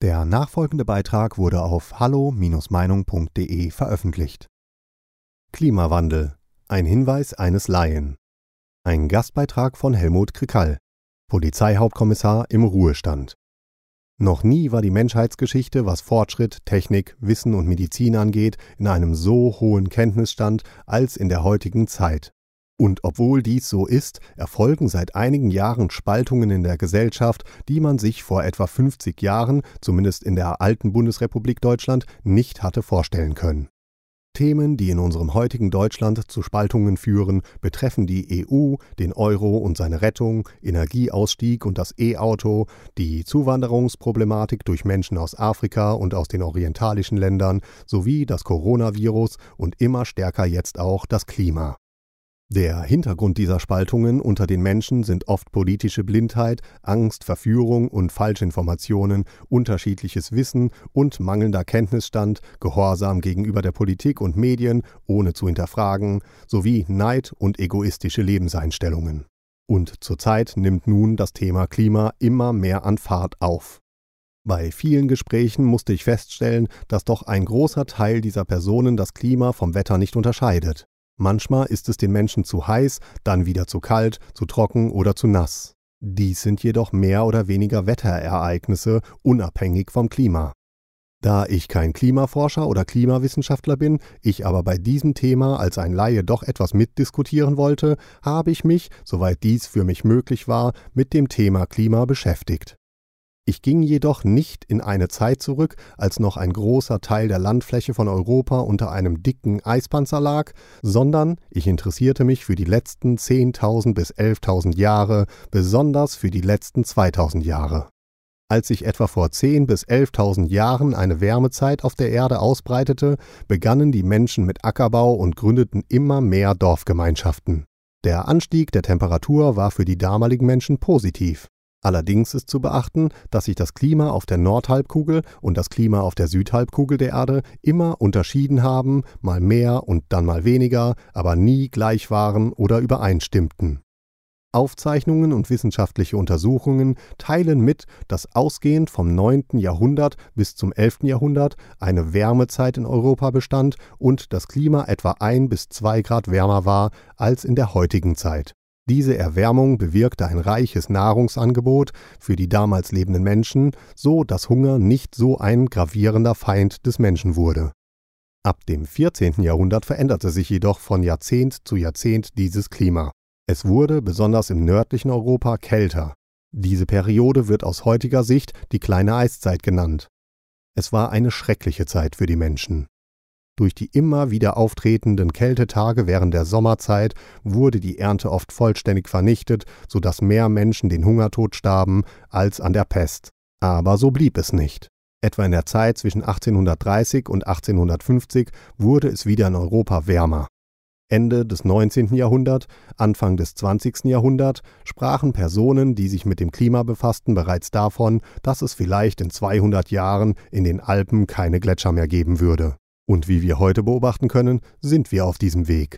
Der nachfolgende Beitrag wurde auf hallo-meinung.de veröffentlicht. Klimawandel. Ein Hinweis eines Laien. Ein Gastbeitrag von Helmut Krikall, Polizeihauptkommissar im Ruhestand. Noch nie war die Menschheitsgeschichte, was Fortschritt, Technik, Wissen und Medizin angeht, in einem so hohen Kenntnisstand als in der heutigen Zeit. Und obwohl dies so ist, erfolgen seit einigen Jahren Spaltungen in der Gesellschaft, die man sich vor etwa 50 Jahren, zumindest in der alten Bundesrepublik Deutschland, nicht hatte vorstellen können. Themen, die in unserem heutigen Deutschland zu Spaltungen führen, betreffen die EU, den Euro und seine Rettung, Energieausstieg und das E-Auto, die Zuwanderungsproblematik durch Menschen aus Afrika und aus den orientalischen Ländern sowie das Coronavirus und immer stärker jetzt auch das Klima. Der Hintergrund dieser Spaltungen unter den Menschen sind oft politische Blindheit, Angst, Verführung und Falschinformationen, unterschiedliches Wissen und mangelnder Kenntnisstand, Gehorsam gegenüber der Politik und Medien, ohne zu hinterfragen, sowie Neid und egoistische Lebenseinstellungen. Und zurzeit nimmt nun das Thema Klima immer mehr an Fahrt auf. Bei vielen Gesprächen musste ich feststellen, dass doch ein großer Teil dieser Personen das Klima vom Wetter nicht unterscheidet. Manchmal ist es den Menschen zu heiß, dann wieder zu kalt, zu trocken oder zu nass. Dies sind jedoch mehr oder weniger Wetterereignisse, unabhängig vom Klima. Da ich kein Klimaforscher oder Klimawissenschaftler bin, ich aber bei diesem Thema als ein Laie doch etwas mitdiskutieren wollte, habe ich mich, soweit dies für mich möglich war, mit dem Thema Klima beschäftigt. Ich ging jedoch nicht in eine Zeit zurück, als noch ein großer Teil der Landfläche von Europa unter einem dicken Eispanzer lag, sondern ich interessierte mich für die letzten 10.000 bis 11.000 Jahre, besonders für die letzten 2.000 Jahre. Als sich etwa vor 10.000 bis 11.000 Jahren eine Wärmezeit auf der Erde ausbreitete, begannen die Menschen mit Ackerbau und gründeten immer mehr Dorfgemeinschaften. Der Anstieg der Temperatur war für die damaligen Menschen positiv. Allerdings ist zu beachten, dass sich das Klima auf der Nordhalbkugel und das Klima auf der Südhalbkugel der Erde immer unterschieden haben, mal mehr und dann mal weniger, aber nie gleich waren oder übereinstimmten. Aufzeichnungen und wissenschaftliche Untersuchungen teilen mit, dass ausgehend vom 9. Jahrhundert bis zum 11. Jahrhundert eine Wärmezeit in Europa bestand und das Klima etwa ein bis zwei Grad wärmer war als in der heutigen Zeit. Diese Erwärmung bewirkte ein reiches Nahrungsangebot für die damals lebenden Menschen, so dass Hunger nicht so ein gravierender Feind des Menschen wurde. Ab dem 14. Jahrhundert veränderte sich jedoch von Jahrzehnt zu Jahrzehnt dieses Klima. Es wurde besonders im nördlichen Europa kälter. Diese Periode wird aus heutiger Sicht die kleine Eiszeit genannt. Es war eine schreckliche Zeit für die Menschen. Durch die immer wieder auftretenden Kältetage während der Sommerzeit wurde die Ernte oft vollständig vernichtet, so dass mehr Menschen den Hungertod starben als an der Pest. Aber so blieb es nicht. Etwa in der Zeit zwischen 1830 und 1850 wurde es wieder in Europa wärmer. Ende des 19. Jahrhunderts, Anfang des 20. Jahrhunderts sprachen Personen, die sich mit dem Klima befassten, bereits davon, dass es vielleicht in 200 Jahren in den Alpen keine Gletscher mehr geben würde. Und wie wir heute beobachten können, sind wir auf diesem Weg.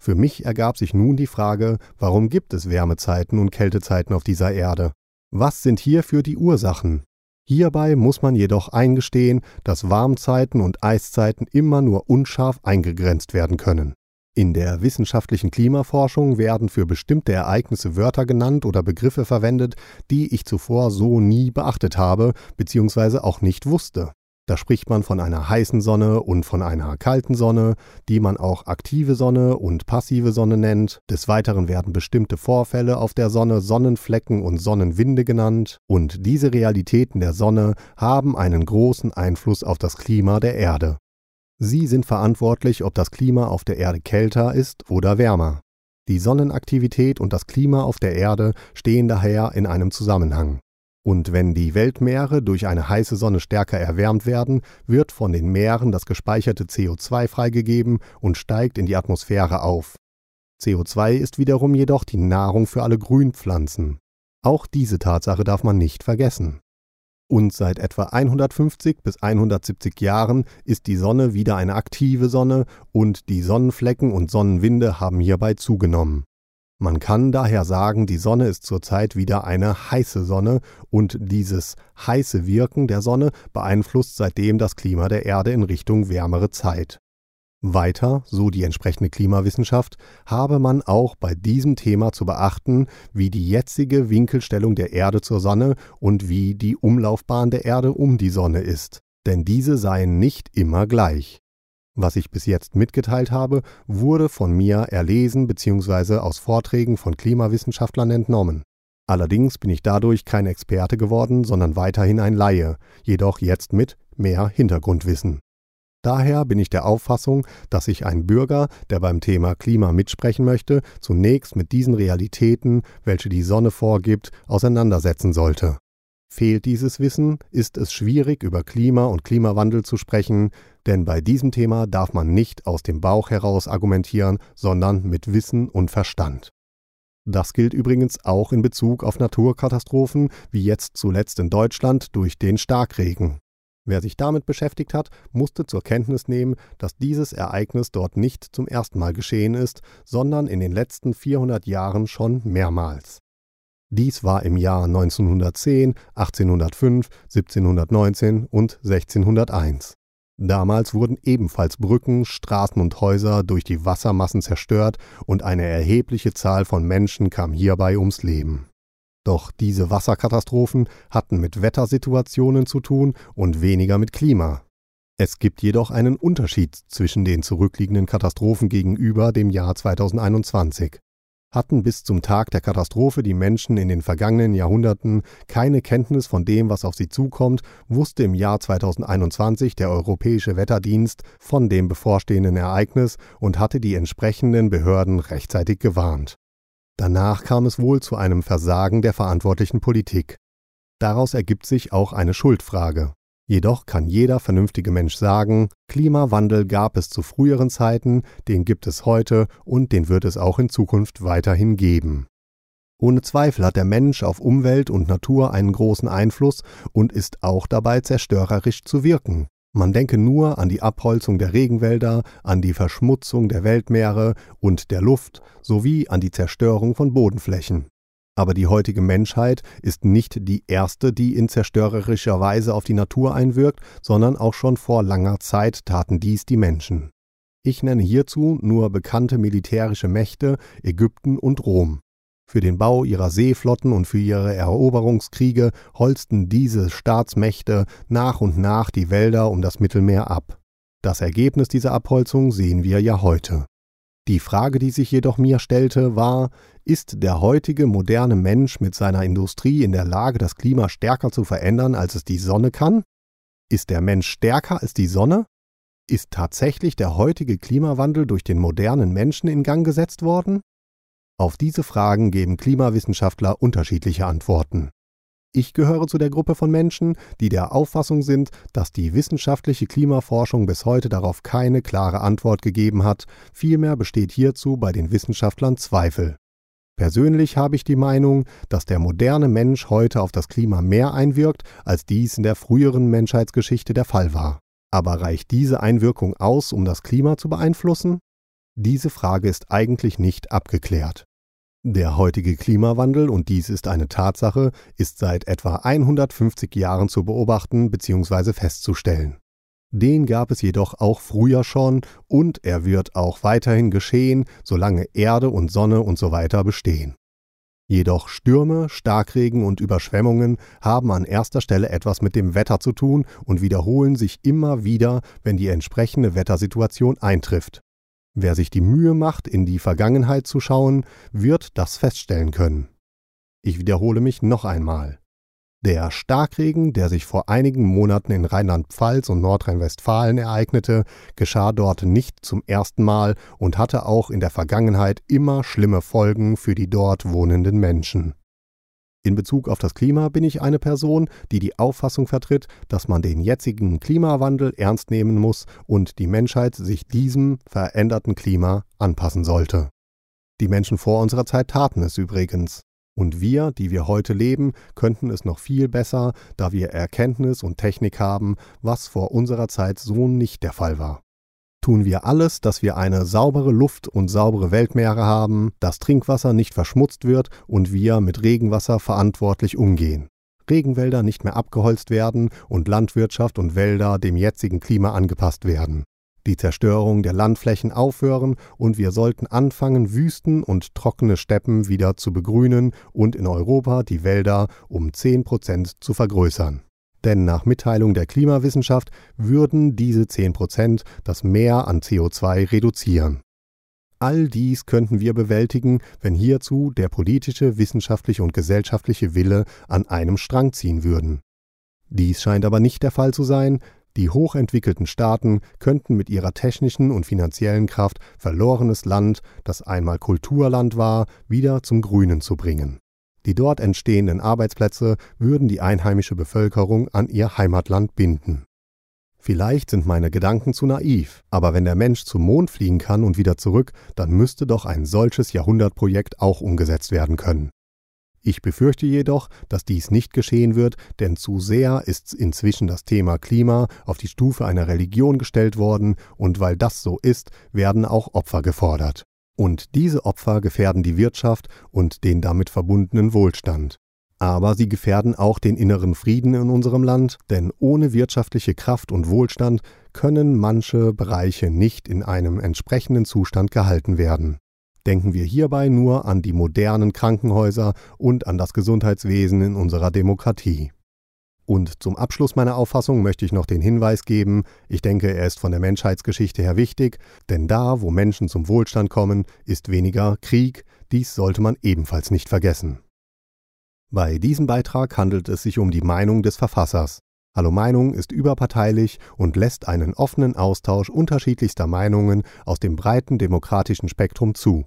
Für mich ergab sich nun die Frage, warum gibt es Wärmezeiten und Kältezeiten auf dieser Erde? Was sind hierfür die Ursachen? Hierbei muss man jedoch eingestehen, dass Warmzeiten und Eiszeiten immer nur unscharf eingegrenzt werden können. In der wissenschaftlichen Klimaforschung werden für bestimmte Ereignisse Wörter genannt oder Begriffe verwendet, die ich zuvor so nie beachtet habe bzw. auch nicht wusste. Da spricht man von einer heißen Sonne und von einer kalten Sonne, die man auch aktive Sonne und passive Sonne nennt. Des Weiteren werden bestimmte Vorfälle auf der Sonne Sonnenflecken und Sonnenwinde genannt. Und diese Realitäten der Sonne haben einen großen Einfluss auf das Klima der Erde. Sie sind verantwortlich, ob das Klima auf der Erde kälter ist oder wärmer. Die Sonnenaktivität und das Klima auf der Erde stehen daher in einem Zusammenhang. Und wenn die Weltmeere durch eine heiße Sonne stärker erwärmt werden, wird von den Meeren das gespeicherte CO2 freigegeben und steigt in die Atmosphäre auf. CO2 ist wiederum jedoch die Nahrung für alle Grünpflanzen. Auch diese Tatsache darf man nicht vergessen. Und seit etwa 150 bis 170 Jahren ist die Sonne wieder eine aktive Sonne und die Sonnenflecken und Sonnenwinde haben hierbei zugenommen. Man kann daher sagen, die Sonne ist zurzeit wieder eine heiße Sonne und dieses heiße Wirken der Sonne beeinflusst seitdem das Klima der Erde in Richtung wärmere Zeit. Weiter, so die entsprechende Klimawissenschaft, habe man auch bei diesem Thema zu beachten, wie die jetzige Winkelstellung der Erde zur Sonne und wie die Umlaufbahn der Erde um die Sonne ist, denn diese seien nicht immer gleich. Was ich bis jetzt mitgeteilt habe, wurde von mir erlesen bzw. aus Vorträgen von Klimawissenschaftlern entnommen. Allerdings bin ich dadurch kein Experte geworden, sondern weiterhin ein Laie, jedoch jetzt mit mehr Hintergrundwissen. Daher bin ich der Auffassung, dass sich ein Bürger, der beim Thema Klima mitsprechen möchte, zunächst mit diesen Realitäten, welche die Sonne vorgibt, auseinandersetzen sollte. Fehlt dieses Wissen, ist es schwierig, über Klima und Klimawandel zu sprechen, denn bei diesem Thema darf man nicht aus dem Bauch heraus argumentieren, sondern mit Wissen und Verstand. Das gilt übrigens auch in Bezug auf Naturkatastrophen, wie jetzt zuletzt in Deutschland durch den Starkregen. Wer sich damit beschäftigt hat, musste zur Kenntnis nehmen, dass dieses Ereignis dort nicht zum ersten Mal geschehen ist, sondern in den letzten 400 Jahren schon mehrmals. Dies war im Jahr 1910, 1805, 1719 und 1601. Damals wurden ebenfalls Brücken, Straßen und Häuser durch die Wassermassen zerstört und eine erhebliche Zahl von Menschen kam hierbei ums Leben. Doch diese Wasserkatastrophen hatten mit Wettersituationen zu tun und weniger mit Klima. Es gibt jedoch einen Unterschied zwischen den zurückliegenden Katastrophen gegenüber dem Jahr 2021. Hatten bis zum Tag der Katastrophe die Menschen in den vergangenen Jahrhunderten keine Kenntnis von dem, was auf sie zukommt, wusste im Jahr 2021 der Europäische Wetterdienst von dem bevorstehenden Ereignis und hatte die entsprechenden Behörden rechtzeitig gewarnt. Danach kam es wohl zu einem Versagen der verantwortlichen Politik. Daraus ergibt sich auch eine Schuldfrage. Jedoch kann jeder vernünftige Mensch sagen, Klimawandel gab es zu früheren Zeiten, den gibt es heute und den wird es auch in Zukunft weiterhin geben. Ohne Zweifel hat der Mensch auf Umwelt und Natur einen großen Einfluss und ist auch dabei zerstörerisch zu wirken. Man denke nur an die Abholzung der Regenwälder, an die Verschmutzung der Weltmeere und der Luft sowie an die Zerstörung von Bodenflächen. Aber die heutige Menschheit ist nicht die erste, die in zerstörerischer Weise auf die Natur einwirkt, sondern auch schon vor langer Zeit taten dies die Menschen. Ich nenne hierzu nur bekannte militärische Mächte Ägypten und Rom. Für den Bau ihrer Seeflotten und für ihre Eroberungskriege holzten diese Staatsmächte nach und nach die Wälder um das Mittelmeer ab. Das Ergebnis dieser Abholzung sehen wir ja heute. Die Frage, die sich jedoch mir stellte, war, ist der heutige moderne Mensch mit seiner Industrie in der Lage, das Klima stärker zu verändern, als es die Sonne kann? Ist der Mensch stärker als die Sonne? Ist tatsächlich der heutige Klimawandel durch den modernen Menschen in Gang gesetzt worden? Auf diese Fragen geben Klimawissenschaftler unterschiedliche Antworten. Ich gehöre zu der Gruppe von Menschen, die der Auffassung sind, dass die wissenschaftliche Klimaforschung bis heute darauf keine klare Antwort gegeben hat, vielmehr besteht hierzu bei den Wissenschaftlern Zweifel. Persönlich habe ich die Meinung, dass der moderne Mensch heute auf das Klima mehr einwirkt, als dies in der früheren Menschheitsgeschichte der Fall war. Aber reicht diese Einwirkung aus, um das Klima zu beeinflussen? Diese Frage ist eigentlich nicht abgeklärt. Der heutige Klimawandel, und dies ist eine Tatsache, ist seit etwa 150 Jahren zu beobachten bzw. festzustellen. Den gab es jedoch auch früher schon und er wird auch weiterhin geschehen, solange Erde und Sonne und so weiter bestehen. Jedoch Stürme, Starkregen und Überschwemmungen haben an erster Stelle etwas mit dem Wetter zu tun und wiederholen sich immer wieder, wenn die entsprechende Wettersituation eintrifft. Wer sich die Mühe macht, in die Vergangenheit zu schauen, wird das feststellen können. Ich wiederhole mich noch einmal. Der Starkregen, der sich vor einigen Monaten in Rheinland-Pfalz und Nordrhein-Westfalen ereignete, geschah dort nicht zum ersten Mal und hatte auch in der Vergangenheit immer schlimme Folgen für die dort wohnenden Menschen. In Bezug auf das Klima bin ich eine Person, die die Auffassung vertritt, dass man den jetzigen Klimawandel ernst nehmen muss und die Menschheit sich diesem veränderten Klima anpassen sollte. Die Menschen vor unserer Zeit taten es übrigens. Und wir, die wir heute leben, könnten es noch viel besser, da wir Erkenntnis und Technik haben, was vor unserer Zeit so nicht der Fall war. Tun wir alles, dass wir eine saubere Luft und saubere Weltmeere haben, dass Trinkwasser nicht verschmutzt wird und wir mit Regenwasser verantwortlich umgehen. Regenwälder nicht mehr abgeholzt werden und Landwirtschaft und Wälder dem jetzigen Klima angepasst werden. Die Zerstörung der Landflächen aufhören und wir sollten anfangen, Wüsten und trockene Steppen wieder zu begrünen und in Europa die Wälder um 10 Prozent zu vergrößern. Denn nach Mitteilung der Klimawissenschaft würden diese 10 Prozent das Mehr an CO2 reduzieren. All dies könnten wir bewältigen, wenn hierzu der politische, wissenschaftliche und gesellschaftliche Wille an einem Strang ziehen würden. Dies scheint aber nicht der Fall zu sein, die hochentwickelten Staaten könnten mit ihrer technischen und finanziellen Kraft verlorenes Land, das einmal Kulturland war, wieder zum Grünen zu bringen. Die dort entstehenden Arbeitsplätze würden die einheimische Bevölkerung an ihr Heimatland binden. Vielleicht sind meine Gedanken zu naiv, aber wenn der Mensch zum Mond fliegen kann und wieder zurück, dann müsste doch ein solches Jahrhundertprojekt auch umgesetzt werden können. Ich befürchte jedoch, dass dies nicht geschehen wird, denn zu sehr ist inzwischen das Thema Klima auf die Stufe einer Religion gestellt worden, und weil das so ist, werden auch Opfer gefordert. Und diese Opfer gefährden die Wirtschaft und den damit verbundenen Wohlstand. Aber sie gefährden auch den inneren Frieden in unserem Land, denn ohne wirtschaftliche Kraft und Wohlstand können manche Bereiche nicht in einem entsprechenden Zustand gehalten werden. Denken wir hierbei nur an die modernen Krankenhäuser und an das Gesundheitswesen in unserer Demokratie. Und zum Abschluss meiner Auffassung möchte ich noch den Hinweis geben, ich denke, er ist von der Menschheitsgeschichte her wichtig, denn da, wo Menschen zum Wohlstand kommen, ist weniger Krieg, dies sollte man ebenfalls nicht vergessen. Bei diesem Beitrag handelt es sich um die Meinung des Verfassers. Hallo Meinung ist überparteilich und lässt einen offenen Austausch unterschiedlichster Meinungen aus dem breiten demokratischen Spektrum zu.